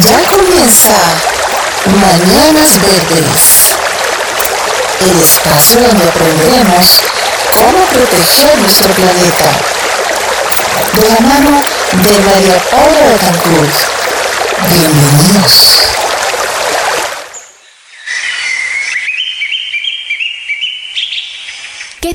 Ya comienza Mañanas Verdes, el espacio donde aprenderemos cómo proteger nuestro planeta. De la mano de María Paula Betancourt. Bienvenidos. ¿Qué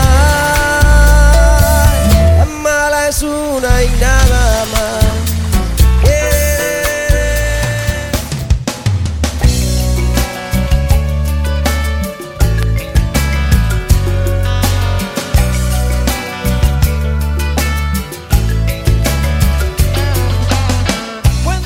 Una y nada más.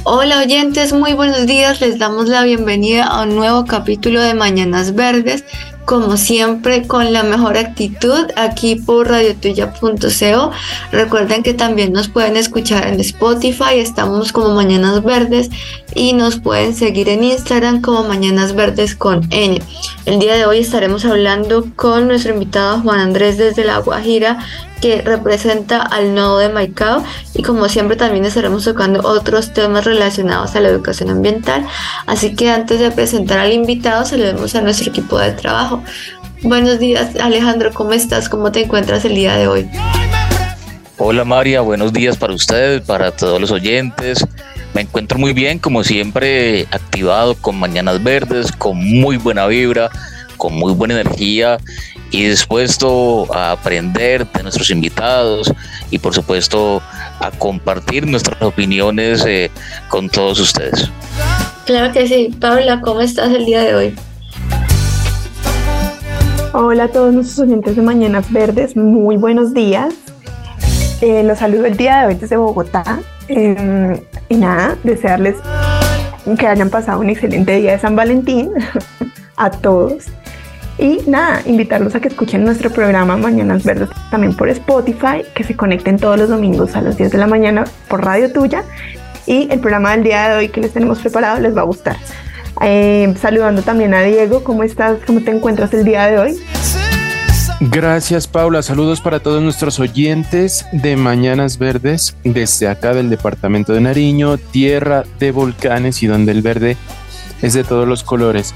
Hola oyentes, muy buenos días. Les damos la bienvenida a un nuevo capítulo de Mañanas Verdes. Como siempre, con la mejor actitud aquí por radiotuya.co. Recuerden que también nos pueden escuchar en Spotify, estamos como Mañanas Verdes y nos pueden seguir en Instagram como Mañanas Verdes con N. El día de hoy estaremos hablando con nuestro invitado Juan Andrés desde La Guajira que representa al nodo de Maicao y como siempre también estaremos tocando otros temas relacionados a la educación ambiental. Así que antes de presentar al invitado, saludemos a nuestro equipo de trabajo. Buenos días Alejandro, ¿cómo estás? ¿Cómo te encuentras el día de hoy? Hola María, buenos días para ustedes, para todos los oyentes. Me encuentro muy bien, como siempre, activado con Mañanas Verdes, con muy buena vibra, con muy buena energía y dispuesto a aprender de nuestros invitados y por supuesto a compartir nuestras opiniones eh, con todos ustedes. Claro que sí. Paula, ¿cómo estás el día de hoy? Hola a todos nuestros oyentes de Mañanas Verdes, muy buenos días. Eh, los saludo el día de hoy desde Bogotá. Eh, y nada, desearles que hayan pasado un excelente día de San Valentín a todos. Y nada, invitarlos a que escuchen nuestro programa Mañanas Verdes también por Spotify, que se conecten todos los domingos a las 10 de la mañana por Radio Tuya. Y el programa del día de hoy que les tenemos preparado les va a gustar. Eh, saludando también a Diego, ¿cómo estás? ¿Cómo te encuentras el día de hoy? Gracias Paula, saludos para todos nuestros oyentes de Mañanas Verdes desde acá del departamento de Nariño, tierra de volcanes y donde el verde es de todos los colores.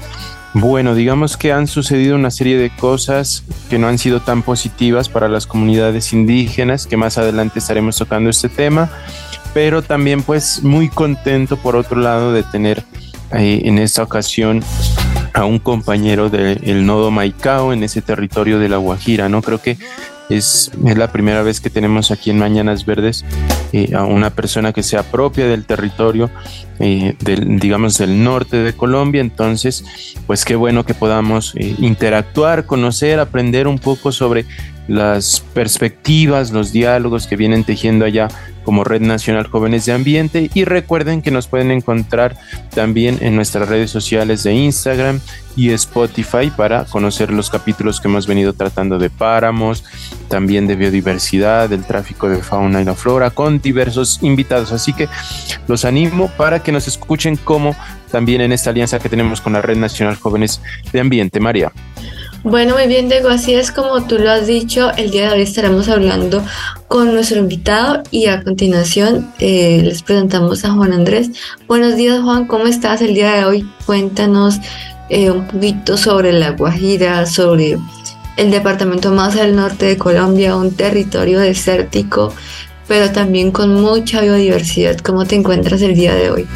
Bueno, digamos que han sucedido una serie de cosas que no han sido tan positivas para las comunidades indígenas, que más adelante estaremos tocando este tema, pero también pues muy contento por otro lado de tener eh, en esta ocasión a un compañero del nodo Maicao en ese territorio de la Guajira, ¿no? Creo que es, es la primera vez que tenemos aquí en Mañanas Verdes eh, a una persona que sea propia del territorio, eh, del, digamos, del norte de Colombia. Entonces, pues qué bueno que podamos eh, interactuar, conocer, aprender un poco sobre las perspectivas, los diálogos que vienen tejiendo allá como Red Nacional Jóvenes de Ambiente y recuerden que nos pueden encontrar también en nuestras redes sociales de Instagram y Spotify para conocer los capítulos que hemos venido tratando de páramos, también de biodiversidad, del tráfico de fauna y la flora con diversos invitados. Así que los animo para que nos escuchen como también en esta alianza que tenemos con la Red Nacional Jóvenes de Ambiente. María. Bueno, muy bien, Diego. Así es como tú lo has dicho. El día de hoy estaremos hablando con nuestro invitado y a continuación eh, les presentamos a Juan Andrés. Buenos días, Juan. ¿Cómo estás el día de hoy? Cuéntanos eh, un poquito sobre La Guajira, sobre el departamento más al norte de Colombia, un territorio desértico, pero también con mucha biodiversidad. ¿Cómo te encuentras el día de hoy?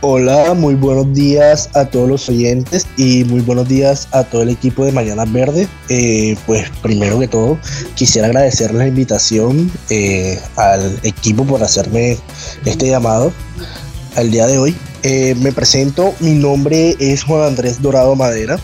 Hola, muy buenos días a todos los oyentes y muy buenos días a todo el equipo de Mañanas Verde. Eh, pues primero que todo, quisiera agradecer la invitación eh, al equipo por hacerme este llamado al día de hoy. Eh, me presento, mi nombre es Juan Andrés Dorado Madera,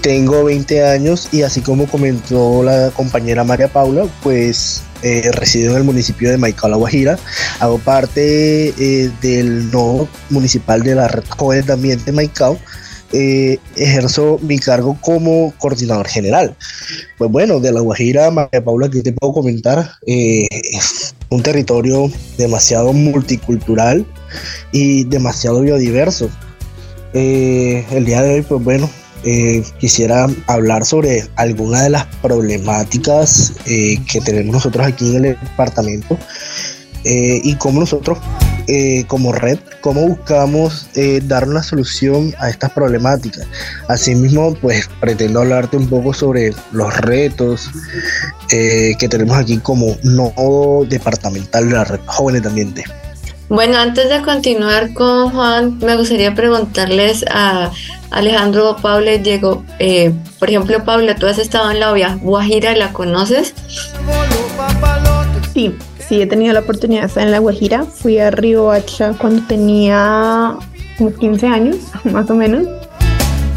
tengo 20 años y así como comentó la compañera María Paula, pues eh, resido en el municipio de Maicao, La Guajira, hago parte eh, del nodo municipal de la Red Jóvenes de Ambiente Maicao, ejerzo mi cargo como coordinador general. Pues bueno, de La Guajira, María Paula, ¿qué te puedo comentar? es un territorio demasiado multicultural, y demasiado biodiverso. Eh, el día de hoy, pues bueno, eh, quisiera hablar sobre algunas de las problemáticas eh, que tenemos nosotros aquí en el departamento y cómo nosotros como red, cómo buscamos dar una solución a estas problemáticas. Asimismo, pues pretendo hablarte un poco sobre los retos que tenemos aquí como nodo departamental de la red Jóvenes de Ambiente. Bueno, antes de continuar con Juan, me gustaría preguntarles a Alejandro, Pablo Diego. Eh, por ejemplo, Pablo, tú has estado en la Guajira, ¿la conoces? Sí, sí, he tenido la oportunidad de estar en la Guajira. Fui a Río Hacha cuando tenía unos 15 años, más o menos.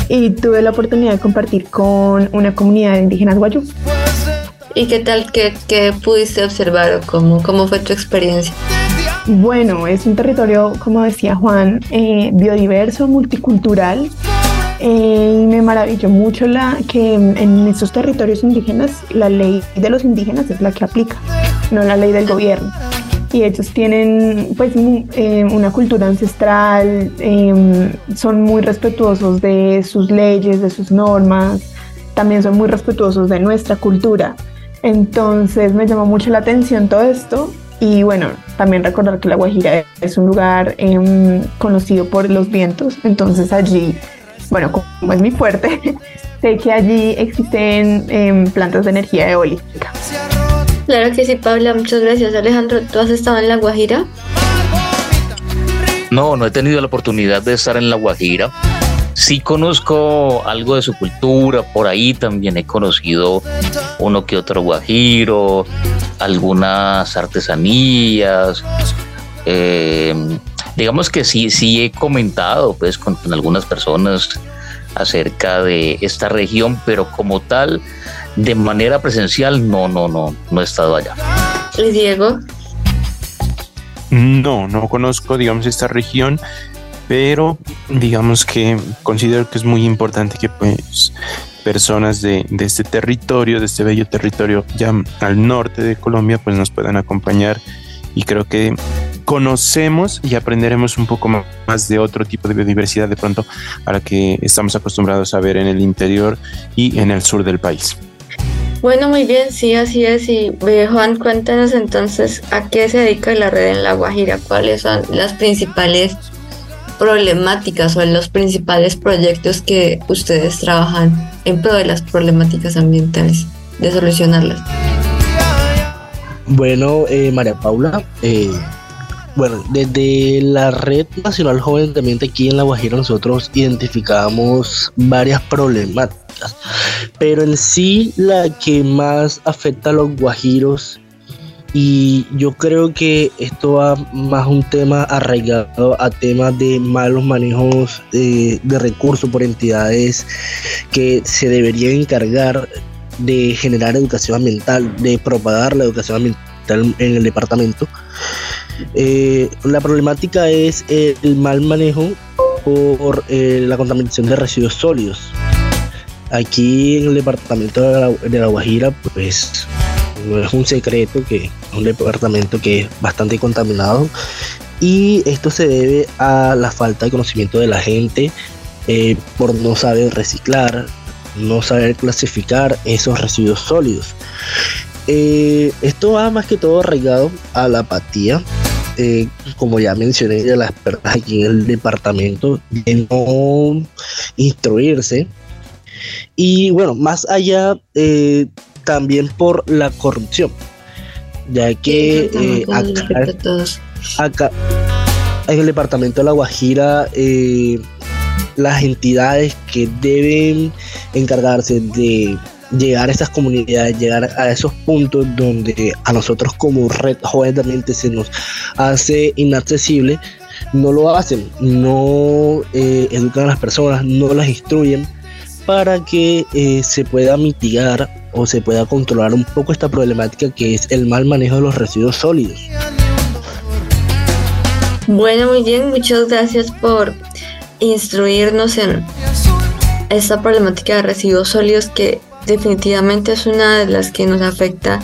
Y tuve la oportunidad de compartir con una comunidad de indígenas guayú. ¿Y qué tal, qué, qué pudiste observar o cómo, cómo fue tu experiencia? Bueno, es un territorio, como decía Juan, eh, biodiverso, multicultural. Eh, me maravilló mucho la, que en estos territorios indígenas la ley de los indígenas es la que aplica, no la ley del gobierno. Y ellos tienen pues eh, una cultura ancestral, em, son muy respetuosos de sus leyes, de sus normas, también son muy respetuosos de nuestra cultura. Entonces me llamó mucho la atención todo esto y bueno, también recordar que La Guajira es un lugar em, conocido por los vientos, entonces allí, bueno, como es mi fuerte, sé que allí existen em, plantas de energía eólica. Claro que sí, Paula, muchas gracias. Alejandro, ¿tú has estado en La Guajira? No, no he tenido la oportunidad de estar en La Guajira. Sí conozco algo de su cultura, por ahí también he conocido uno que otro guajiro, algunas artesanías. Eh, digamos que sí, sí he comentado pues con, algunas personas acerca de esta región, pero como tal, de manera presencial, no, no, no, no he estado allá. ¿Y Diego? No, no conozco, digamos, esta región pero digamos que considero que es muy importante que pues personas de, este territorio, de este bello territorio ya al norte de Colombia, pues nos puedan acompañar y creo que conocemos y aprenderemos un poco más de otro tipo de biodiversidad de pronto a la que estamos acostumbrados a ver en el interior y en el sur del país. Bueno, muy bien, sí, así es. Y Juan, cuéntanos entonces a qué se dedica la red en La Guajira, cuáles son las principales problemáticas o los principales proyectos que ustedes trabajan en pro de las problemáticas ambientales, de solucionarlas? Bueno, eh, María Paula, eh, bueno, desde la Red Nacional Joven de Ambiente aquí en La Guajira nosotros identificamos varias problemáticas, pero en sí la que más afecta a los guajiros y yo creo que esto va más un tema arraigado a temas de malos manejos de, recursos por entidades que se deberían encargar de generar educación ambiental, de propagar la educación ambiental en el departamento. Eh, la problemática es el mal manejo por eh, la contaminación de residuos sólidos. Aquí en el departamento de la, Guajira, pues no es un secreto que es un departamento que es bastante contaminado y esto se debe a la falta de conocimiento de la gente eh, por no saber reciclar, no saber clasificar esos residuos sólidos. Esto va más que todo arraigado a la apatía, eh, como ya mencioné, de las personas aquí en el departamento, de no instruirse. Y bueno, más allá también por la corrupción, ya que eh, acá, en el departamento de La Guajira eh, las entidades que deben encargarse de llegar a estas comunidades, llegar a esos puntos donde a nosotros como red joven se nos hace inaccesible, no lo hacen, no eh, educan a las personas, no las instruyen para que eh, se pueda mitigar o se pueda controlar un poco esta problemática que es el mal manejo de los residuos sólidos. Bueno, muy bien, muchas gracias por instruirnos en esta problemática de residuos sólidos que definitivamente es una de las que nos afecta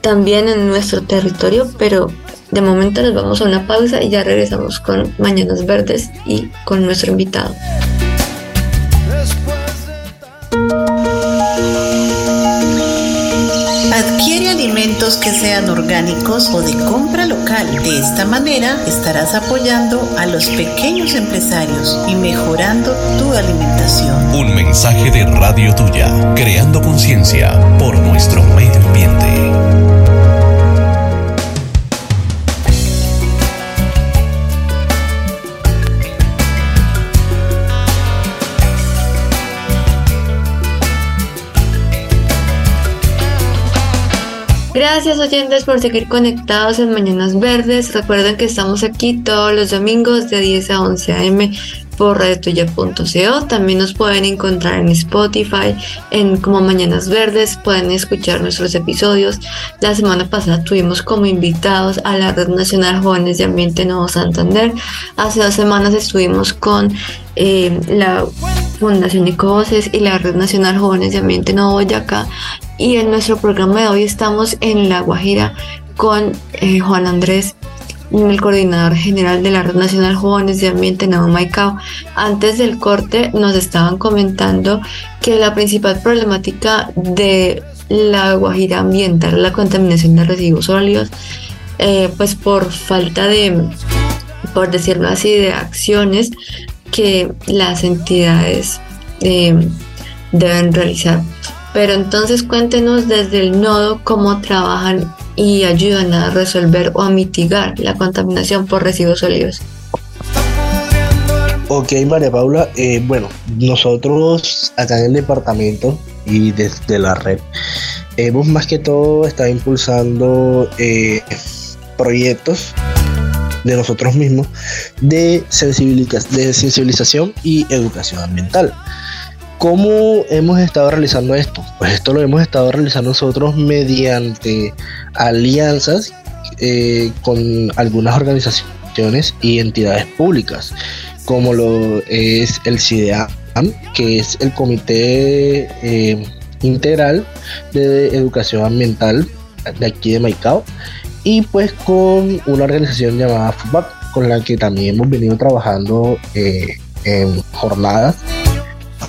también en nuestro territorio, pero de momento nos vamos a una pausa y ya regresamos con Mañanas Verdes y con nuestro invitado. Adquiere que sean orgánicos o de compra local. De esta manera estarás apoyando a los pequeños empresarios y mejorando tu alimentación. Un mensaje de Radio Tuya, creando conciencia por nuestro medio ambiente. Gracias oyentes por seguir conectados en Mañanas Verdes. Recuerden que estamos aquí todos los domingos de 10 a 11 am por radiotuya.co. También nos pueden encontrar en Spotify, en como Mañanas Verdes. Pueden escuchar nuestros episodios. La semana pasada tuvimos como invitados a la Red Nacional Jóvenes de Ambiente Nuevo Santander. Hace dos semanas estuvimos con eh, la Fundación Ecovoces y la Red Nacional Jóvenes de Ambiente Nuevo Boyacá. Y en nuestro programa de hoy estamos en La Guajira con eh, Juan Andrés, el coordinador general de la Red Nacional Jóvenes de Ambiente Maicao. Antes del corte nos estaban comentando que la principal problemática de la Guajira ambiental es la contaminación de residuos sólidos, eh, pues por falta de, por decirlo así, de acciones que las entidades eh, deben realizar. Pero entonces cuéntenos desde el nodo cómo trabajan y ayudan a resolver o a mitigar la contaminación por residuos sólidos. Ok, María Paula, eh, bueno, nosotros acá en el departamento y desde la red hemos más que todo estado impulsando eh, proyectos de nosotros mismos de, de sensibilización y educación ambiental. ¿Cómo hemos estado realizando esto? Pues esto lo hemos estado realizando nosotros mediante alianzas eh, con algunas organizaciones y entidades públicas, como lo es el CIDEAM, que es el Comité eh, Integral de Educación Ambiental de aquí de Maicao, y pues con una organización llamada FUPAC, con la que también hemos venido trabajando eh, en jornadas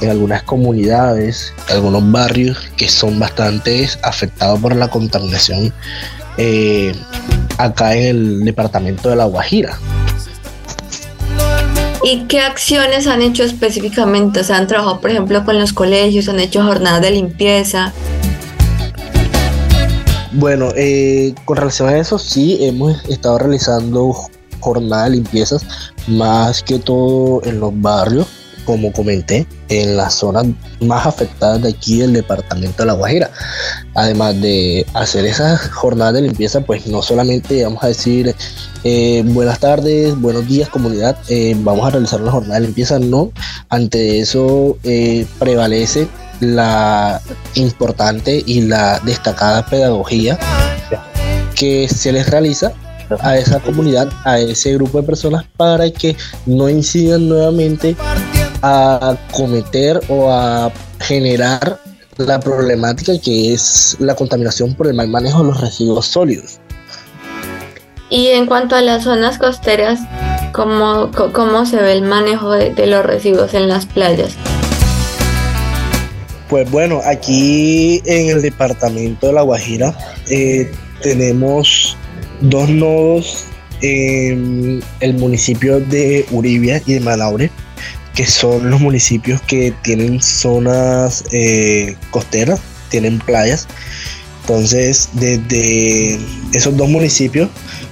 en algunas comunidades, algunos barrios que son bastante afectados por la contaminación eh, acá en el departamento de La Guajira. ¿Y qué acciones han hecho específicamente? O sea, han trabajado, por ejemplo, con los colegios, han hecho jornadas de limpieza. Bueno, eh, con relación a eso, sí, hemos estado realizando jornadas de limpiezas, más que todo en los barrios, como comenté, en las zonas más afectadas de aquí del departamento de La Guajira. Además de hacer esas jornadas de limpieza, pues no solamente vamos a decir eh, buenas tardes, buenos días comunidad, eh, vamos a realizar una jornada de limpieza, no. Ante eso prevalece la importante y la destacada pedagogía que se les realiza a esa comunidad, a ese grupo de personas para que no incidan nuevamente a cometer o a generar la problemática que es la contaminación por el mal manejo de los residuos sólidos. Y en cuanto a las zonas costeras, ¿cómo, cómo se ve el manejo de los residuos en las playas? Pues bueno, aquí en el departamento de La Guajira eh, tenemos dos nodos en el municipio de Uribia y de Manaure, que son los municipios que tienen zonas eh, costeras, tienen playas. Entonces, desde esos dos municipios,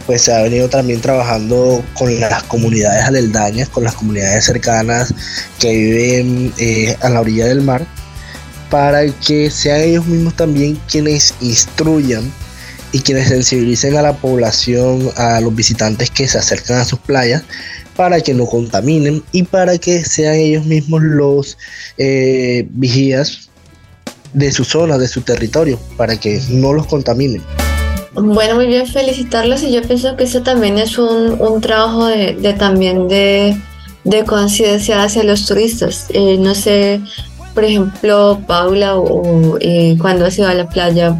pues se ha venido también trabajando con las comunidades aleldañas, con las comunidades cercanas que viven eh, a la orilla del mar, para que sean ellos mismos también quienes instruyan y quienes sensibilicen a la población, a los visitantes que se acercan a sus playas, para que no contaminen y para que sean ellos mismos los eh, vigías de su zona, de su territorio, para que no los contaminen. Bueno, muy bien, felicitarlos y yo pienso que eso también es un, un trabajo de, también de, de conciencia hacia los turistas. Eh, no sé, por ejemplo, Paula, o, eh, cuando has ido a la playa,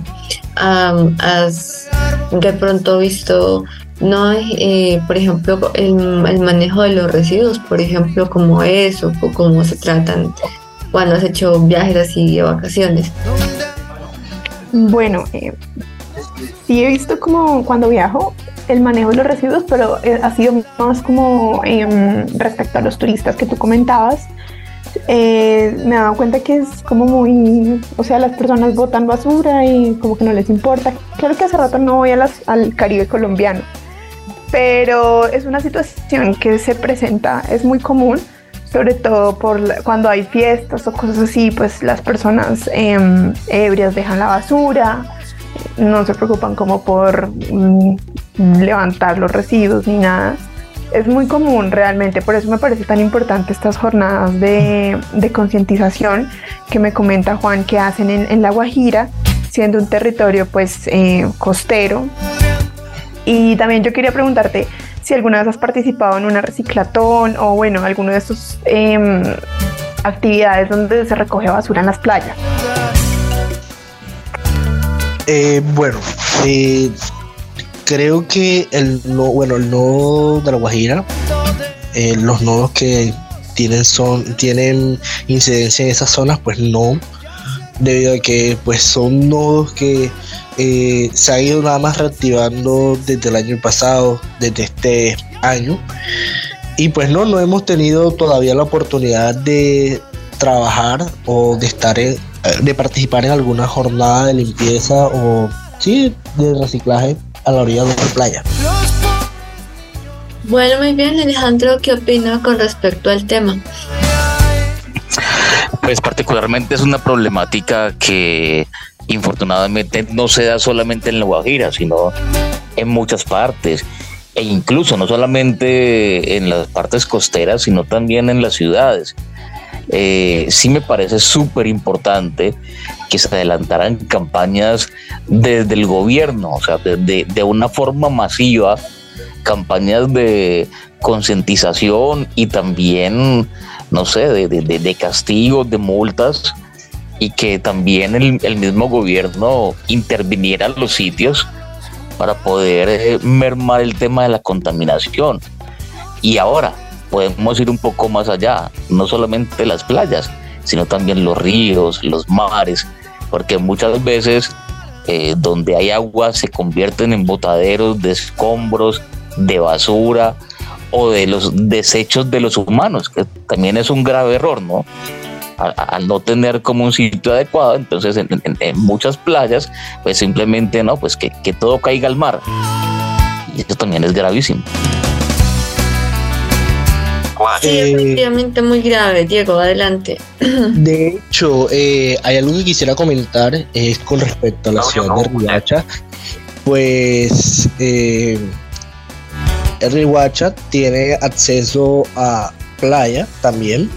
um, has de pronto visto, no, eh, por ejemplo, el, manejo de los residuos, por ejemplo, cómo es o cómo se tratan cuando has hecho viajes así de vacaciones. Bueno, eh, sí he visto como cuando viajo el manejo de los residuos, pero eh, ha sido más como eh, respecto a los turistas que tú comentabas. Eh, me he dado cuenta que es como muy, o sea, las personas botan basura y como que no les importa. Claro que hace rato no voy al Caribe colombiano, pero es una situación que se presenta, es muy común, sobre todo por la, cuando hay fiestas o cosas así, pues las personas eh, ebrias dejan la basura, no se preocupan como por mm, levantar los residuos ni nada. Es muy común realmente, por eso me parece tan importante estas jornadas de, concientización que me comenta Juan que hacen en, La Guajira, siendo un territorio pues eh, costero. Y también yo quería preguntarte si alguna vez has participado en una reciclatón o bueno, alguno de estos eh, actividades donde se recoge basura en las playas. Eh, bueno, eh, creo que el no, bueno, el nodo de la Guajira, eh, los nodos que tienen son, tienen incidencia en esas zonas, pues no, debido a que pues son nodos que eh, se han ido nada más reactivando desde el año pasado, desde este año. Y pues no, no hemos tenido todavía la oportunidad de trabajar o de estar en, de participar en alguna jornada de limpieza o sí, de reciclaje a la orilla de la playa. Bueno, muy bien, Alejandro, ¿qué opina con respecto al tema? Pues particularmente es una problemática que infortunadamente no se da solamente en La Guajira, sino en muchas partes e incluso no solamente en las partes costeras, sino también en las ciudades. Eh, sí me parece súper importante que se adelantaran campañas desde el gobierno, o sea, de, de una forma masiva, campañas de concientización y también, no sé, de, de, de, castigos, de multas, y que también el, el mismo gobierno interviniera en los sitios para poder eh, mermar el tema de la contaminación. Y ahora, podemos ir un poco más allá, no solamente las playas, sino también los ríos, los mares, porque muchas veces eh, donde hay agua se convierten en botaderos de escombros, de basura o de los desechos de los humanos, que también es un grave error, ¿no? Al, no tener como un sitio adecuado, entonces en, en, en, muchas playas, pues simplemente no, pues que, que todo caiga al mar. Y eso también es gravísimo. Sí, efectivamente muy grave, Diego, adelante. De hecho, eh, hay algo que quisiera comentar, es con respecto a la ciudad de Riacha. Pues eh, Rihuacha tiene acceso a playa también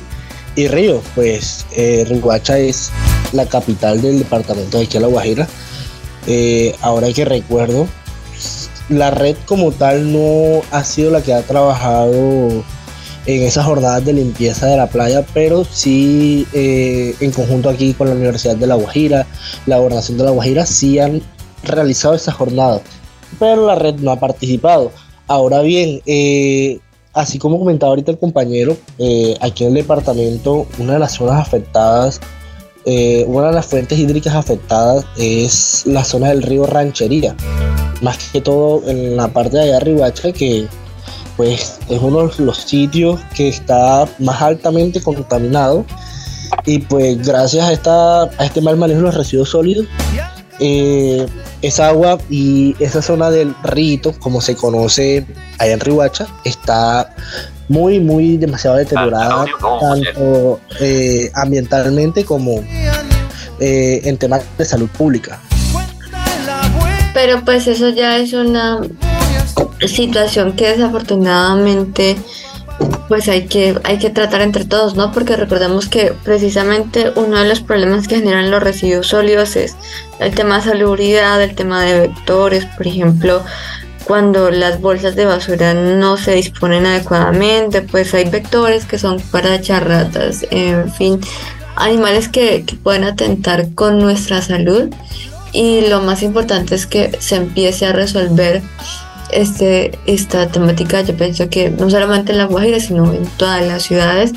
y río, pues eh, Rihuacha es la capital del departamento de aquí a La Guajira. Eh, ahora que recuerdo, la red como tal no ha sido la que ha trabajado en esas jornadas de limpieza de la playa, pero sí eh, en conjunto aquí con la Universidad de La Guajira, la Gobernación de La Guajira, sí han realizado esas jornadas, pero la red no ha participado. Ahora bien, eh, así como comentaba ahorita el compañero, eh, aquí en el departamento, una de las zonas afectadas, eh, una de las fuentes hídricas afectadas es la zona del río Ranchería, más que todo en la parte de allá arriba, que pues es uno de los sitios que está más altamente contaminado y pues gracias a, esta, a este mal manejo de los residuos sólidos eh, esa agua y esa zona del rito, como se conoce allá en Rihuacha, está muy, muy demasiado deteriorada, tanto eh, ambientalmente como eh, en temas de salud pública. Pero pues eso ya es una situación que desafortunadamente pues hay que, hay que tratar entre todos, ¿no? Porque recordemos que precisamente uno de los problemas que generan los residuos sólidos es el tema de salubridad, el tema de vectores, por ejemplo, cuando las bolsas de basura no se disponen adecuadamente, pues hay vectores que son para echar ratas, en fin, animales que pueden atentar con nuestra salud y lo más importante es que se empiece a resolver este, esta temática yo pienso que no solamente en La Guajira, sino en todas las ciudades.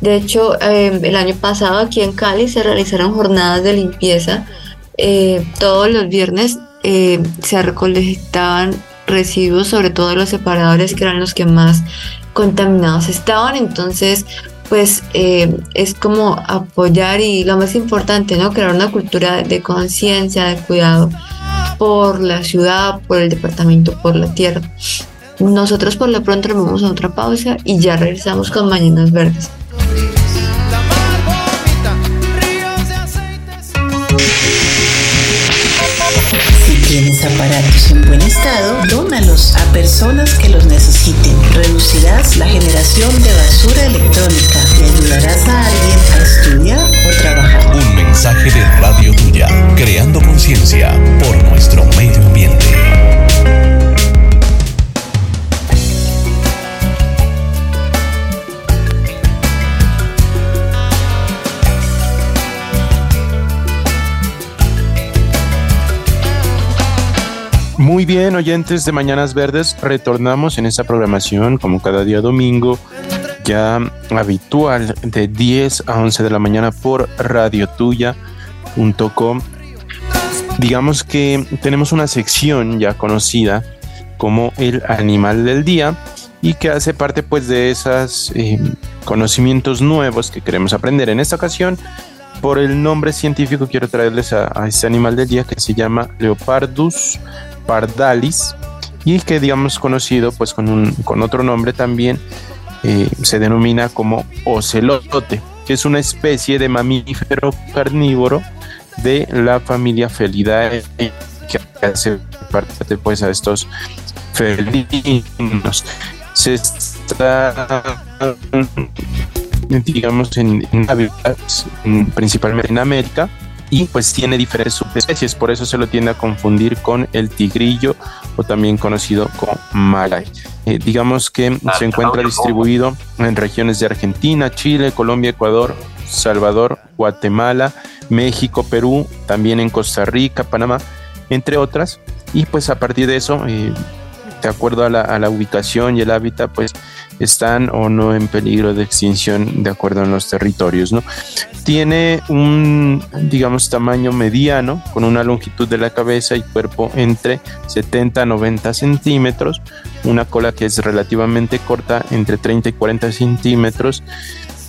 De hecho, em, el año pasado aquí en Cali se realizaron jornadas de limpieza. Eh, todos los viernes eh, se recolectaban residuos, sobre todo los separadores, que eran los que más contaminados estaban. Entonces, pues eh, es como apoyar y lo más importante, ¿no? Crear una cultura de conciencia, de cuidado por la ciudad, por el departamento, por la tierra. Nosotros por lo pronto vamos a otra pausa y ya regresamos con Mañanas Verdes. Si tienes aparatos en buen estado, dónalos a personas que los necesiten. Reducirás la generación de basura electrónica y ayudarás a alguien a estudiar o trabajar. Mensaje de Radio Tuya, creando conciencia por nuestro medio ambiente. Muy bien, oyentes de Mañanas Verdes, retornamos en esta programación como cada día domingo, ya habitual de 10 a 11 de la mañana por radiotuya.com. Digamos que tenemos una sección ya conocida como el animal del día y que hace parte pues de esos conocimientos nuevos que queremos aprender. En esta ocasión, por el nombre científico, quiero traerles a, a este animal del día que se llama Leopardus pardalis y que digamos conocido pues con, un, con otro nombre también eh, se denomina como ocelote, que es una especie de mamífero carnívoro de la familia Felidae que hace parte pues a estos felinos. Se está digamos en, en hábitats principalmente en América y pues tiene diferentes subespecies, por eso se lo tiende a confundir con el tigrillo o también conocido como malay. Eh, digamos que se encuentra distribuido en regiones de Argentina, Chile, Colombia, Ecuador, Salvador, Guatemala, México, Perú, también en Costa Rica, Panamá, entre otras. Y pues a partir de eso, eh, de acuerdo a la, a la ubicación y el hábitat, pues están o no en peligro de extinción de acuerdo en los territorios. Tiene un, digamos, tamaño mediano, con una longitud de la cabeza y cuerpo entre 70 a 90 centímetros, una cola que es relativamente corta, entre 30 y 40 centímetros,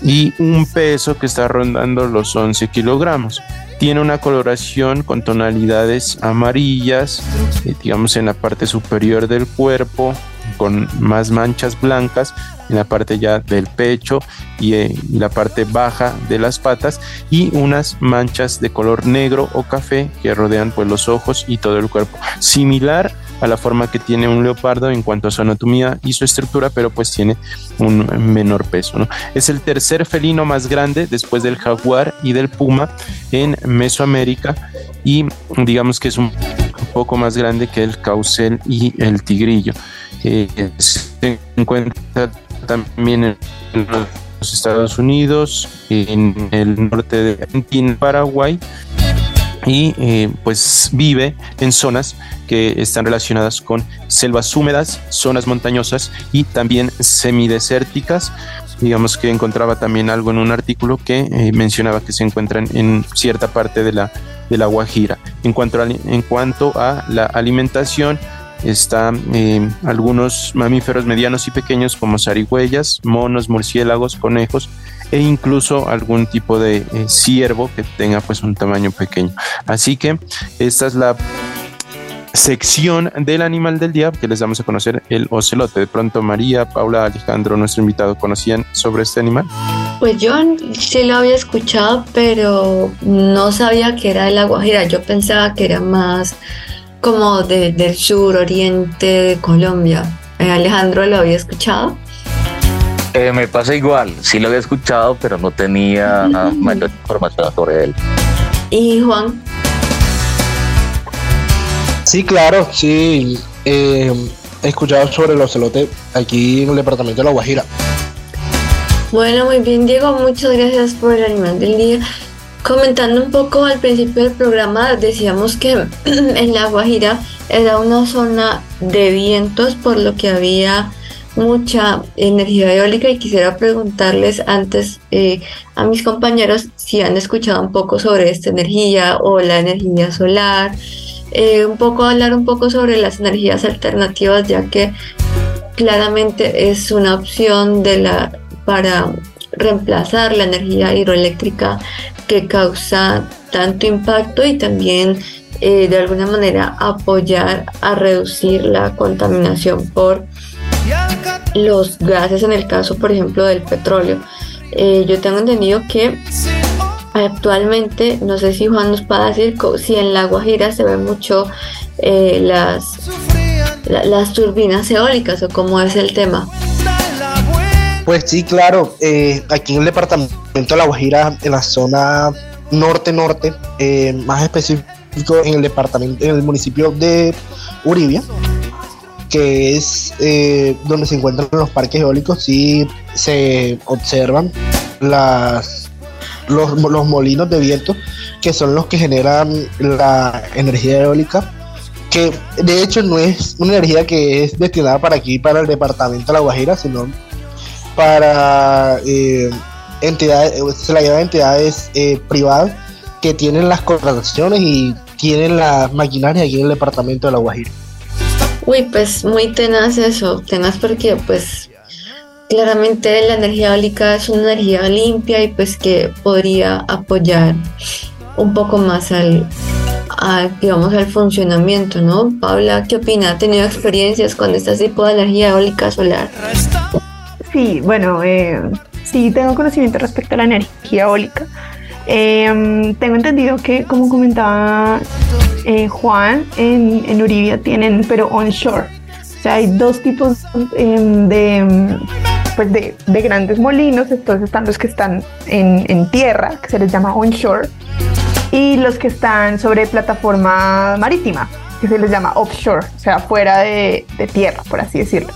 y un peso que está rondando los 11 kilogramos. Tiene una coloración con tonalidades amarillas, eh, digamos en la parte superior del cuerpo, con más manchas blancas en la parte ya del pecho y en la parte baja de las patas y unas manchas de color negro o café que rodean pues los ojos y todo el cuerpo similar a la forma que tiene un leopardo en cuanto a su anatomía y su estructura, pero pues tiene un menor peso. ¿no? Es el tercer felino más grande después del jaguar y del puma en Mesoamérica y digamos que es un poco más grande que el caucel y el tigrillo. Eh, se encuentra también en los Estados Unidos, en el norte de Argentina, Paraguay y eh, pues vive en zonas que están relacionadas con selvas húmedas, zonas montañosas y también semidesérticas. Digamos que encontraba también algo en un artículo que eh, mencionaba que se encuentran en cierta parte de la, de la Guajira. En cuanto a, en cuanto a la alimentación, están eh, algunos mamíferos medianos y pequeños como zarigüeyas, monos, murciélagos, conejos e incluso algún tipo de eh, ciervo que tenga pues un tamaño pequeño. Así que esta es la sección del animal del día que les damos a conocer el ocelote. De pronto María, Paula, Alejandro, nuestro invitado, ¿conocían sobre este animal? Pues yo sí lo había escuchado, pero no sabía que era de la Guajira. Yo pensaba que era más como del sur, oriente de Colombia. Eh, Alejandro, ¿lo había escuchado? Eh, me pasa igual, sí lo había escuchado, pero no tenía mayor información sobre él. ¿Y Juan? Sí, claro, sí. Eh, he escuchado sobre el ocelote aquí en el departamento de La Guajira. Bueno, muy bien, Diego, muchas gracias por el animal del día. Comentando un poco al principio del programa, decíamos que en La Guajira era una zona de vientos, por lo que había mucha energía eólica y quisiera preguntarles antes eh, a mis compañeros si han escuchado un poco sobre esta energía o la energía solar, eh, un poco hablar un poco sobre las energías alternativas ya que claramente es una opción de la para reemplazar la energía hidroeléctrica que causa tanto impacto y también eh, de alguna manera apoyar a reducir la contaminación por los gases en el caso por ejemplo del petróleo. Eh, yo tengo entendido que actualmente, no sé si Juan nos puede decir si en La Guajira se ve mucho eh, las, las turbinas eólicas o cómo es el tema. Pues sí, claro. Eh, aquí en el departamento de La Guajira, en la zona norte-norte, eh, más específico en el departamento, en el municipio de Uribia, que es eh, donde se encuentran los parques eólicos, sí se observan las, los, los molinos de viento, que son los que generan la energía eólica que de hecho no es una energía que es destinada para aquí, para el departamento de La Guajira, sino para eh, entidades, se la llama entidades eh, privadas que tienen las contrataciones y tienen las maquinarias aquí en el departamento de La Guajira. Uy, pues muy tenaz eso, tenaz porque pues claramente la energía eólica es una energía limpia y pues que podría apoyar un poco más al, digamos, al funcionamiento, ¿no? Paula, ¿qué opina? ¿Ha tenido experiencias con este tipo de energía eólica solar? Sí, bueno, eh, sí tengo conocimiento respecto a la energía eólica. Em, tengo entendido que, como comentaba eh, Juan, en, en, Uribia tienen, pero onshore. O sea, hay dos tipos em, de, pues de, de, grandes molinos. Entonces están los que están en, en, tierra, que se les llama onshore, y los que están sobre plataforma marítima, que se les llama offshore, o sea, fuera de, de tierra, por así decirlo.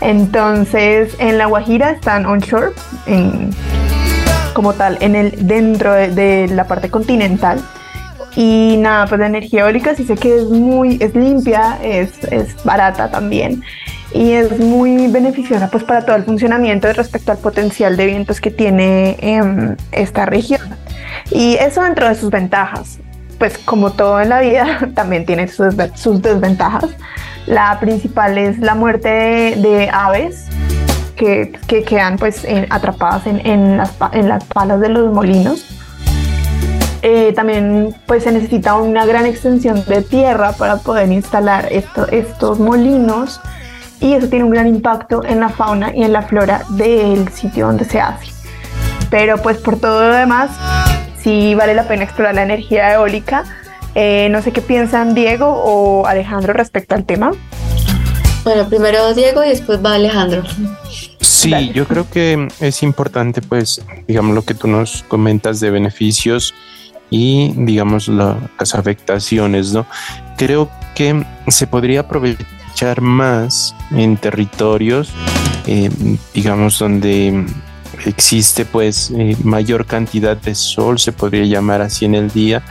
Entonces, en La Guajira están onshore, en, como tal, en el, dentro de, la parte continental. Y nada, pues la energía eólica sí sé que es muy, es limpia, es, es barata también y es muy beneficiosa pues para todo el funcionamiento respecto al potencial de vientos que tiene em, esta región. Y eso dentro de sus ventajas, pues como todo en la vida también tiene sus, sus desventajas. La principal es la muerte de, aves que, quedan pues atrapadas en, las, palas de los molinos. Eh, también pues se necesita una gran extensión de tierra para poder instalar estos molinos y eso tiene un gran impacto en la fauna y en la flora del sitio donde se hace. Pero pues por todo lo demás, sí vale la pena explorar la energía eólica eh, no sé qué piensan Diego o Alejandro respecto al tema. Bueno, primero Diego y después va Alejandro. Sí, yo creo que es importante, pues, digamos, lo que tú nos comentas de beneficios y, digamos, las afectaciones, ¿no? Creo que se podría aprovechar más en territorios, eh, digamos, donde existe, pues, eh, mayor cantidad de sol, se podría llamar así en el día,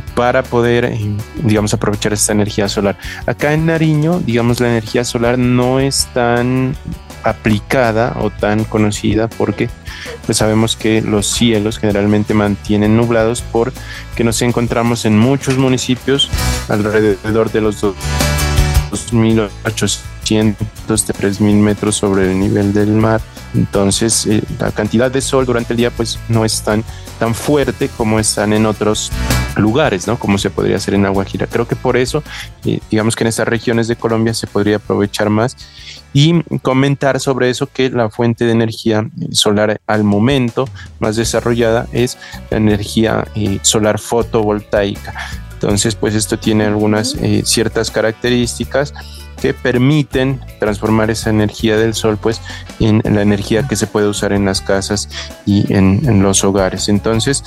para poder, eh, digamos, aprovechar esta energía solar. Acá en Nariño, digamos, la energía solar no es tan aplicada o tan conocida porque pues sabemos que los cielos generalmente mantienen nublados porque nos encontramos en muchos municipios alrededor de los 2800 200, mil metros sobre el nivel del mar. Entonces, eh, la cantidad de sol durante el día pues no es tan, tan fuerte como están en otros lugares, ¿no? Como se podría hacer en Agua Gira. Creo que por eso, eh, digamos que en estas regiones de Colombia se podría aprovechar más y comentar sobre eso que la fuente de energía solar al momento más desarrollada es la energía eh, solar fotovoltaica. Entonces, pues esto tiene algunas eh, ciertas características que permiten transformar esa energía del sol pues en, la energía que se puede usar en las casas y en, los hogares. Entonces,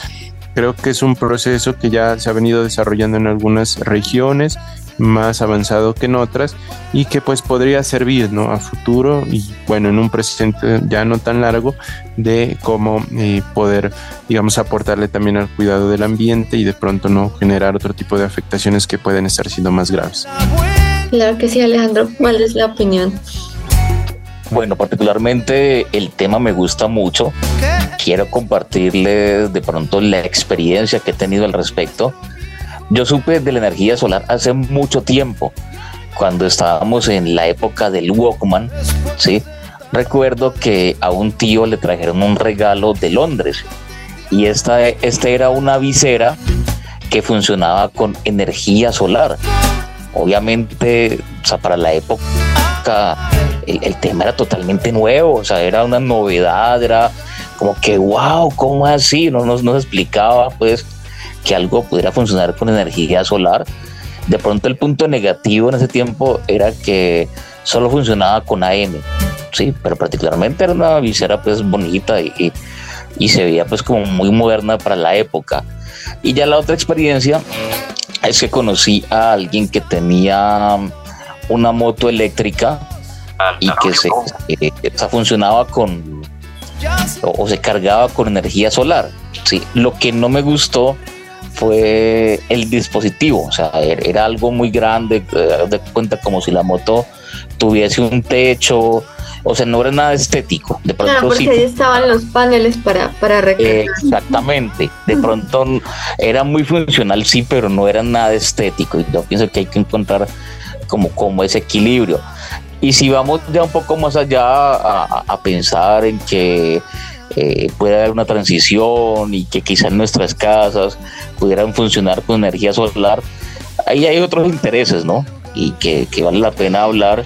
creo que es un proceso que ya se ha venido desarrollando en algunas regiones más avanzado que en otras y que pues podría servir ¿no? a futuro y bueno en un presente ya no tan largo de cómo eh, poder digamos aportarle también al cuidado del ambiente y de pronto no generar otro tipo de afectaciones que pueden estar siendo más graves. Claro que sí Alejandro, ¿cuál es la opinión? Bueno, particularmente el tema me gusta mucho. Quiero compartirles de pronto la experiencia que he tenido al respecto yo supe de la energía solar hace mucho tiempo, cuando estábamos en la época del Walkman, ¿sí? Recuerdo que a un tío le trajeron un regalo de Londres y esta, esta era una visera que funcionaba con energía solar. Obviamente, o sea, para la época el, tema era totalmente nuevo, o sea, era una novedad, era como que, wow, ¿cómo así? No nos, explicaba, pues, que algo pudiera funcionar con energía solar. De pronto el punto negativo en ese tiempo era que solo funcionaba con AM, sí, pero particularmente era una visera pues bonita y, y, se veía pues como muy moderna para la época. Y ya la otra experiencia es que conocí a alguien que tenía una moto eléctrica y que se, eh, funcionaba con o, o, se cargaba con energía solar. Sí, lo que no me gustó fue el dispositivo, o sea, er, era algo muy grande, eh, de cuenta como si la moto tuviese un techo, o sea, no era nada estético. De pronto claro, porque ahí estaban los paneles para, para exactamente, de pronto era muy funcional, sí, pero no era nada estético, y yo pienso que hay que encontrar como, como ese equilibrio. Y si vamos ya un poco más allá a pensar en que eh, puede haber una transición y que quizás nuestras casas pudieran funcionar con energía solar, ahí hay otros intereses, ¿no? Y que, vale la pena hablar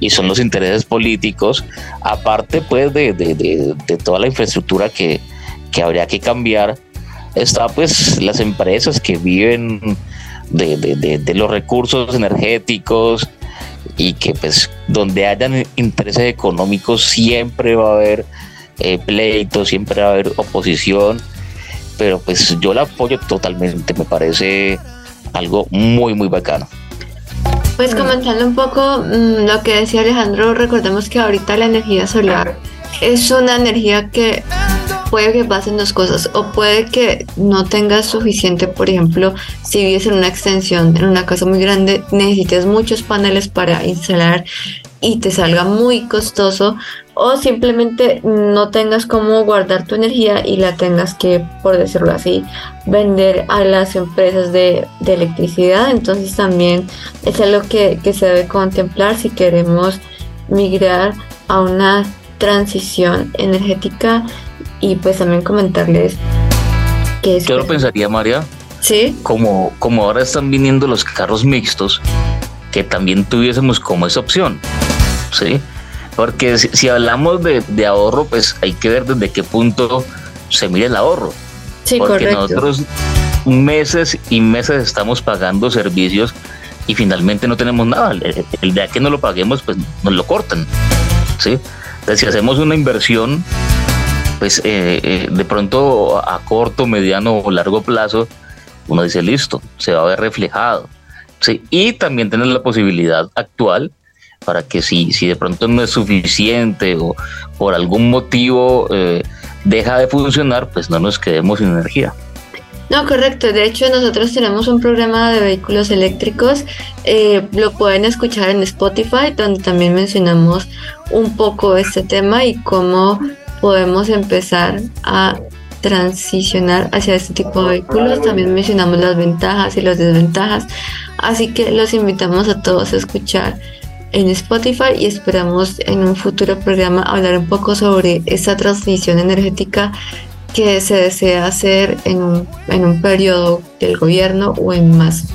y son los intereses políticos, aparte pues de, de, toda la infraestructura que, que, habría que cambiar, está pues las empresas que viven de, los recursos energéticos y que pues donde hayan intereses económicos siempre va a haber eh, pleito, siempre va a haber oposición, pero pues yo la apoyo totalmente, me parece algo muy, muy bacano. Pues comentando un poco mm, lo que decía Alejandro, recordemos que ahorita la energía solar es una energía que puede que pasen dos cosas o puede que no tengas suficiente, por ejemplo, si vives en una extensión, en una casa muy grande, necesites muchos paneles para instalar y te salga muy costoso o simplemente no tengas cómo guardar tu energía y la tengas que, por decirlo así, vender a las empresas de, electricidad. Entonces también es algo que, que se debe contemplar si queremos migrar a una transición energética y pues también comentarles que es... Yo lo pensaría, María. Sí. Como, como ahora están viniendo los carros mixtos, que también tuviésemos como esa opción. ¿Sí? Porque si, hablamos de, ahorro, pues hay que ver desde qué punto se mide el ahorro. Sí, Porque nosotros meses y meses estamos pagando servicios y finalmente no tenemos nada. El, día que no lo paguemos, pues nos lo cortan. ¿sí? Entonces, si hacemos una inversión, pues eh, eh, de pronto a corto, mediano o largo plazo, uno dice, listo, se va a ver reflejado. ¿sí? Y también tener la posibilidad actual para que si, si de pronto no es suficiente o por algún motivo eh, deja de funcionar, pues no nos quedemos sin energía. No, correcto. De hecho, nosotros tenemos un programa de vehículos eléctricos. Eh, lo pueden escuchar en Spotify, donde también mencionamos un poco este tema y cómo podemos empezar a transicionar hacia este tipo de vehículos. También mencionamos las ventajas y las desventajas. Así que los invitamos a todos a escuchar en Spotify y esperamos en un futuro programa hablar un poco sobre esa transmisión energética que se desea hacer en un, en un periodo del gobierno o en más.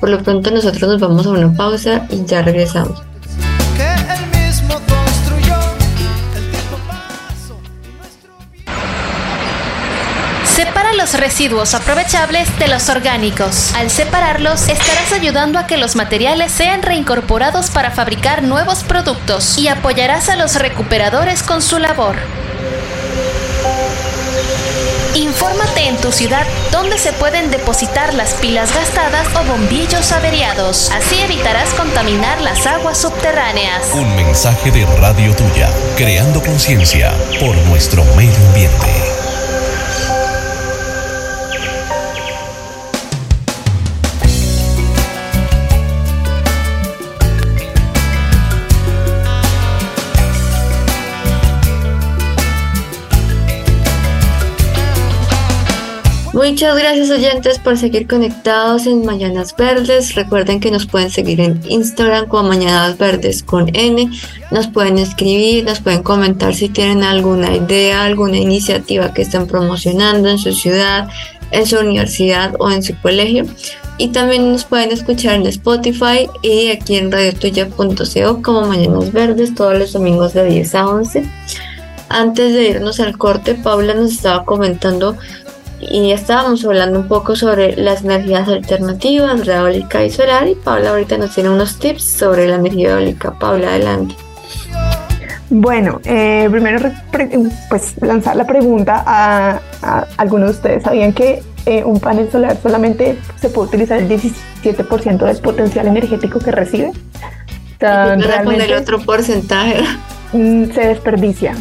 Por lo pronto nosotros nos vamos a una pausa y ya regresamos. Residuos aprovechables de los orgánicos. Al separarlos, estarás ayudando a que los materiales sean reincorporados para fabricar nuevos productos y apoyarás a los recuperadores con su labor. Infórmate en tu ciudad dónde se pueden depositar las pilas gastadas o bombillos averiados. Así evitarás contaminar las aguas subterráneas. Un mensaje de Radio Tuya, creando conciencia por nuestro medio ambiente. Muchas gracias oyentes por seguir conectados en Mañanas Verdes. Recuerden que nos pueden seguir en Instagram como Mañanas Verdes con N. Nos pueden escribir, nos pueden comentar si tienen alguna idea, alguna iniciativa que están promocionando en su ciudad, en su universidad o en su colegio. Y también nos pueden escuchar en Spotify y aquí en radiotuya.co como Mañanas Verdes todos los domingos de 10 a 11. Antes de irnos al corte, Paula nos estaba comentando y estábamos hablando un poco sobre las energías alternativas, la eólica y solar y Paula ahorita nos tiene unos tips sobre la energía eólica. Paula, adelante. Bueno, eh, primero pues lanzar la pregunta a, algunos de ustedes. ¿Sabían que eh, un panel solar solamente se puede utilizar el 17% del potencial energético que recibe? realmente, el otro porcentaje? Mm, se desperdicia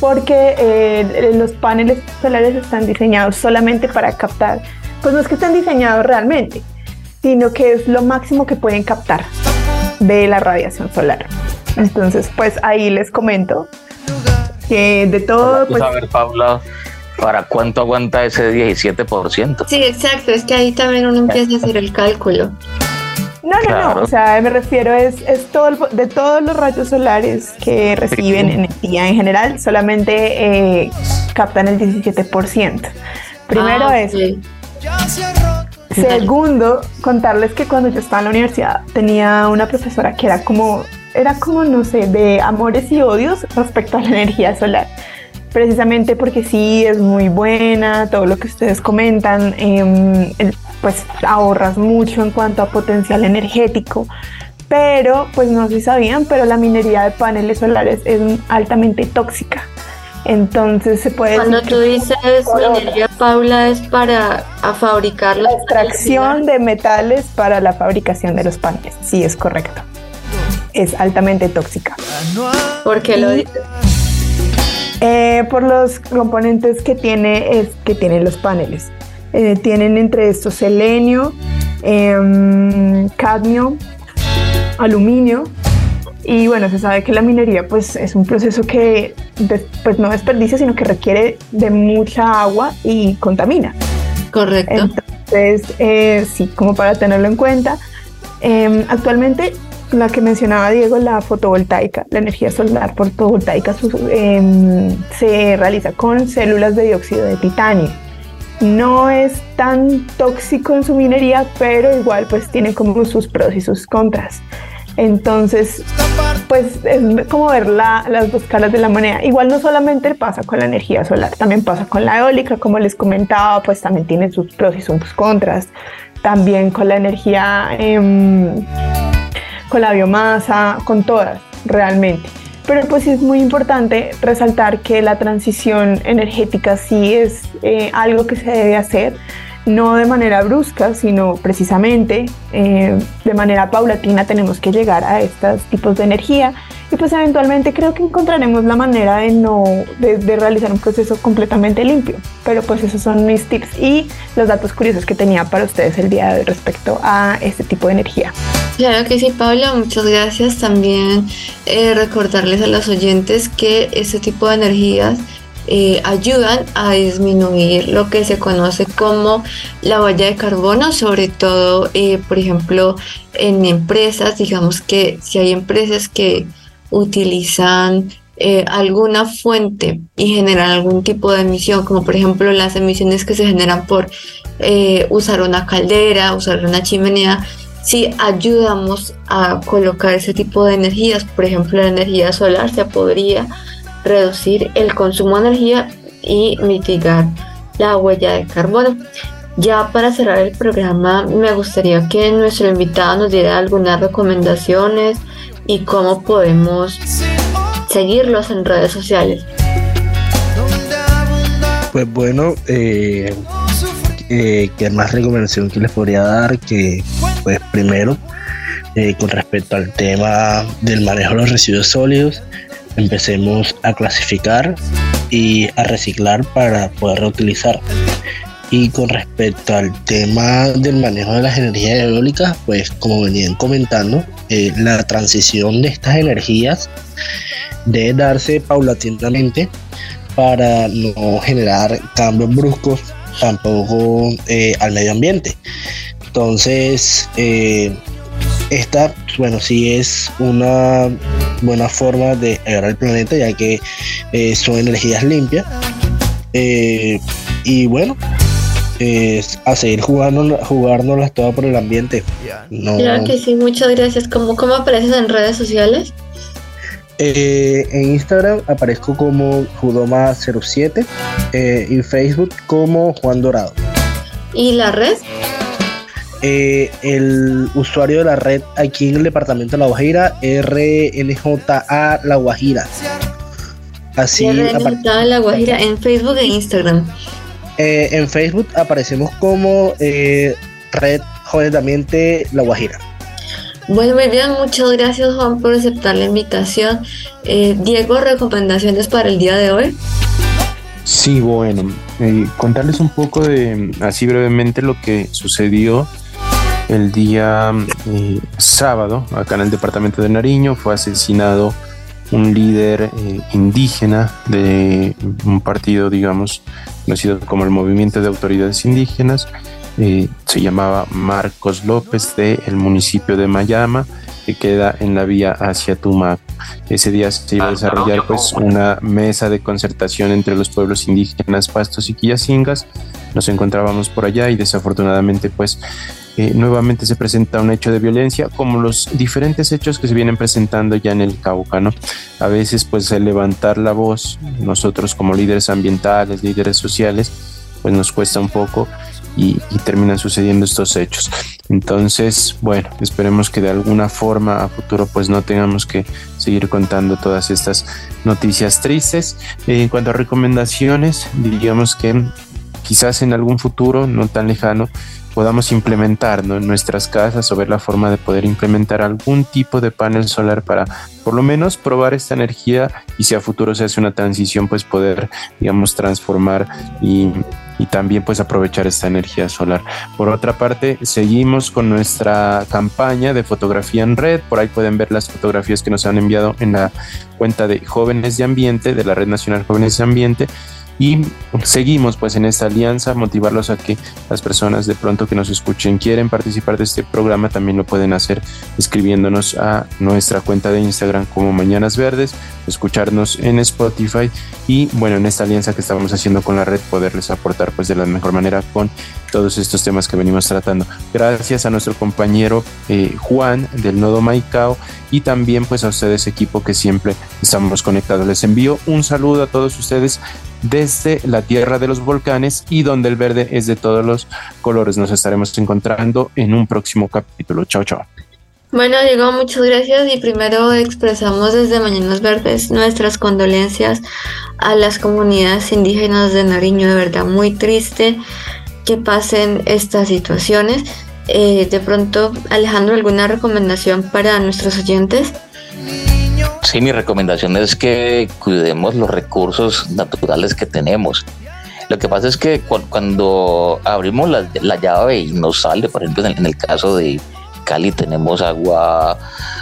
porque eh, los paneles solares están diseñados solamente para captar, pues no es que estén diseñados realmente, sino que es lo máximo que pueden captar de la radiación solar. Entonces, pues ahí les comento que de todo... Pues, a ver, Paula, ¿para cuánto aguanta ese 17%? Sí, exacto, es que ahí también uno empieza a hacer el cálculo. No, no, no, o sea, me refiero es, es todo de todos los rayos solares que reciben energía en general, solamente eh, captan el 17%. Primero ah, es Segundo, contarles que cuando yo estaba en la universidad tenía una profesora que era como, era como, no sé, de amores y odios respecto a la energía solar. Precisamente porque sí, es muy buena, todo lo que ustedes comentan, eh, el pues ahorras mucho en cuanto a potencial energético. Pero, pues no sé si sabían, pero la minería de paneles solares es altamente tóxica. Entonces se puede... Cuando tú dices minería, Paula, es para fabricar la extracción de metales para la fabricación de los paneles. Sí, es correcto. Es altamente tóxica. ¿Por qué lo dices? Eh, por los componentes que tiene es, que tienen los paneles. Eh, tienen entre estos selenio, em, cadmio, aluminio. Y bueno, se sabe que la minería pues es un proceso que pues no desperdicia, sino que requiere de mucha agua y contamina. Correcto. Entonces, eh, sí, como para tenerlo en cuenta. Em, actualmente, la que mencionaba Diego, la fotovoltaica, la energía solar fotovoltaica em, se realiza con células de dióxido de titanio no es tan tóxico en su minería, pero igual pues tiene como sus pros y sus contras. Entonces, pues es como ver las dos caras de la moneda. Igual no solamente pasa con la energía solar, también pasa con la eólica, como les comentaba, pues también tiene sus pros y sus contras. También con la energía, em, con la biomasa, con todas, realmente. Pero pues es muy importante resaltar que la transición energética sí es eh, algo que se debe hacer, no de manera brusca, sino precisamente eh, de manera paulatina tenemos que llegar a estos tipos de energía. Y pues eventualmente creo que encontraremos la manera de no de, realizar un proceso completamente limpio. Pero pues esos son mis tips y los datos curiosos que tenía para ustedes el día de hoy respecto a este tipo de energía. Claro que sí Paula muchas gracias. También eh, recordarles a los oyentes que este tipo de energías eh, ayudan a disminuir lo que se conoce como la huella de carbono, sobre todo, eh, por ejemplo, en empresas, digamos que si hay empresas que utilizan eh, alguna fuente y generan algún tipo de emisión, como por ejemplo las emisiones que se generan por usar una caldera, usar una chimenea, si ayudamos a colocar ese tipo de energías, por ejemplo la energía solar, se podría reducir el consumo de energía y mitigar la huella de carbono. Ya para cerrar el programa, me gustaría que nuestro invitado nos diera algunas recomendaciones y cómo podemos seguirlos en redes sociales. Pues bueno, eh, eh, ¿qué más recomendación que les podría dar? Que pues primero, eh, con respecto al tema del manejo de los residuos sólidos, empecemos a clasificar y a reciclar para poder reutilizar. Y con respecto al tema del manejo de las energías eólicas, pues como venían comentando, eh, la transición de estas energías debe darse paulatinamente para no generar cambios bruscos tampoco eh, al medio ambiente. Entonces, eh, esta, bueno, sí es una buena forma de ayudar al planeta, ya que eh, son energías limpias. Eh, y bueno, a seguir jugando, jugárnoslas todas por el ambiente. Claro que sí, muchas gracias. ¿Cómo, cómo apareces en redes sociales? Eh, en Instagram aparezco como Judoma07 y Facebook como Juan Dorado. ¿Y la red? Eh, el usuario de la red aquí en el departamento de La Guajira, RNJA La Guajira. Así RNJA La Guajira en Facebook e Instagram. Eh, en Facebook aparecemos como eh, Red Jóvenes de Ambiente La Guajira. Bueno, muy bien, muchas gracias Juan por aceptar la invitación. Diego, recomendaciones para el día de hoy. Sí, bueno, contarles un poco de, así brevemente, lo que sucedió el día eh, sábado, acá en el departamento de Nariño, fue asesinado un líder eh, indígena de un partido, digamos, conocido como el Movimiento de Autoridades Indígenas. Eh, se llamaba Marcos López de el municipio de Mayama, que queda en la vía hacia Tumac. Ese día se iba a ah, desarrollar pues una mesa de concertación entre los pueblos indígenas Pastos y Quillacingas. Nos encontrábamos por allá y desafortunadamente pues nuevamente se presenta un hecho de violencia, como los diferentes hechos que se vienen presentando ya en el Cauca, ¿no? A veces, pues, el levantar la voz, nosotros como líderes ambientales, líderes sociales, pues nos cuesta un poco y, terminan sucediendo estos hechos. Entonces, bueno, esperemos que de alguna forma a futuro pues no tengamos que seguir contando todas estas noticias tristes. en cuanto a recomendaciones, diríamos que quizás en algún futuro no tan lejano podamos implementar en nuestras casas o ver la forma de poder implementar algún tipo de panel solar para por lo menos probar esta energía y si a futuro se hace una transición pues poder digamos transformar y, y también pues aprovechar esta energía solar. Por otra parte, seguimos con nuestra campaña de fotografía en red. Por ahí pueden ver las fotografías que nos han enviado en la cuenta de Jóvenes de Ambiente, de la Red Nacional Jóvenes de Ambiente y seguimos pues en esta alianza, motivarlos a que las personas de pronto que nos escuchen quieren participar de este programa también lo pueden hacer escribiéndonos a nuestra cuenta de Instagram como Mañanas Verdes, escucharnos en Spotify y bueno, en esta alianza que estamos haciendo con la red poderles aportar pues de la mejor manera con todos estos temas que venimos tratando. Gracias a nuestro compañero eh, Juan del Nodo Maicao y también pues a ustedes equipo que siempre estamos conectados. Les envío un saludo a todos ustedes desde la tierra de los volcanes y donde el verde es de todos los colores. Nos estaremos encontrando en un próximo capítulo. Chao, chao. Bueno, Diego, muchas gracias y primero expresamos desde Mañanas Verdes nuestras condolencias a las comunidades indígenas de Nariño, de verdad muy triste que pasen estas situaciones. Eh, de pronto, Alejandro, ¿alguna recomendación para nuestros oyentes? Sí, mi recomendación es que cuidemos los recursos naturales que tenemos. Lo que pasa es que cuando abrimos la, llave y nos sale, por ejemplo, en el, caso de, Cali tenemos agua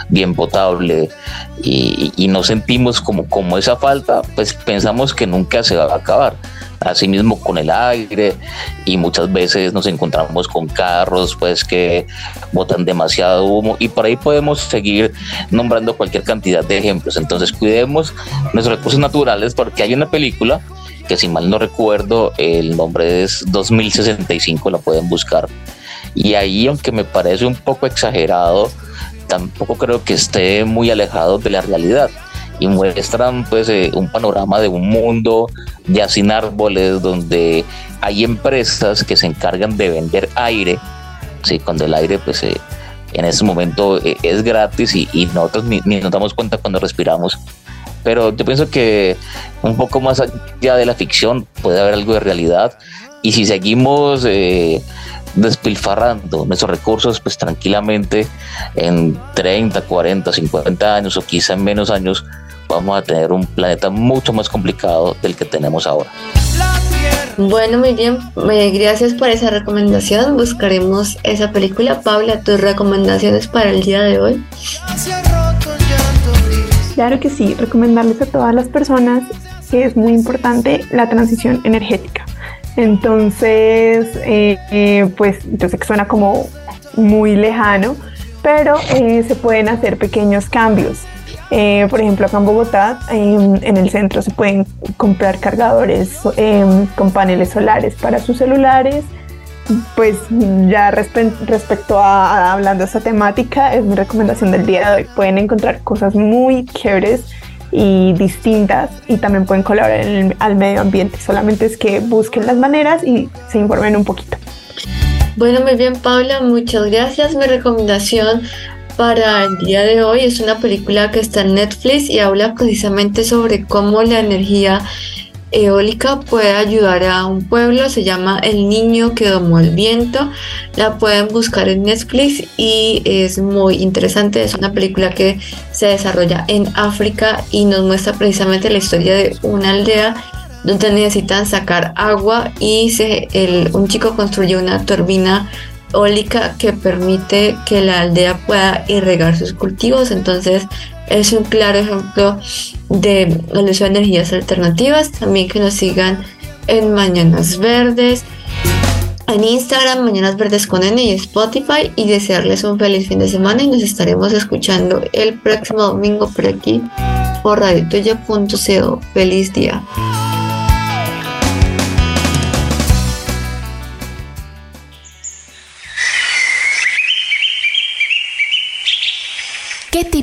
bien potable y, y no sentimos como, como esa falta, pues pensamos que nunca se va a acabar asimismo con el aire y muchas veces nos encontramos con carros pues que botan demasiado humo y por ahí podemos seguir nombrando cualquier cantidad de ejemplos. Entonces cuidemos nuestros recursos naturales porque hay una película que si mal no recuerdo el nombre es 2065, la pueden buscar. Y ahí aunque me parece un poco exagerado, tampoco creo que esté muy alejado de la realidad y muestran pues eh, un panorama de un mundo ya sin árboles donde hay empresas que se encargan de vender aire sí cuando el aire pues eh, en ese momento eh, es gratis y, nosotros ni, nos damos cuenta cuando respiramos. Pero yo pienso que un poco más allá de la ficción puede haber algo de realidad. Y si seguimos despilfarrando nuestros recursos pues tranquilamente en 30, 40, 50 años o quizá en menos años vamos a tener un planeta mucho más complicado del que tenemos ahora. Bueno, muy bien, gracias por esa recomendación. Buscaremos esa película. Paula, tus recomendaciones para el día de hoy. Claro que sí, recomendarles a todas las personas que es muy importante la transición energética. Entonces, eh, eh, pues yo sé que suena como muy lejano, pero eh, se pueden hacer pequeños cambios. Eh, por ejemplo, acá en Bogotá, en el centro se pueden comprar cargadores em, con paneles solares para sus celulares. Pues ya respecto a, hablando de esta temática, es mi recomendación del día de hoy. Pueden encontrar cosas muy chéveres y distintas y también pueden colaborar al medio ambiente. Solamente es que busquen las maneras y se informen un poquito. Bueno, muy bien, Paula, muchas gracias. Mi recomendación para el día de hoy. Es una película que está en Netflix y habla precisamente sobre cómo la energía eólica puede ayudar a un pueblo. Se llama El niño que domó el viento. La pueden buscar en Netflix y es muy interesante. Es una película que se desarrolla en África y nos muestra precisamente la historia de una aldea donde necesitan sacar agua y se, un chico construye una turbina eólica que permite que la aldea pueda irrigar sus cultivos. Entonces es un claro ejemplo de el uso de energías alternativas. También que nos sigan en Mañanas Verdes, en Instagram, Mañanas Verdes con N y Spotify. Y desearles un feliz fin de semana y nos estaremos escuchando el próximo domingo por aquí por radiotuya.co. Feliz día.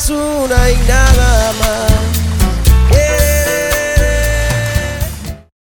es una y nada más.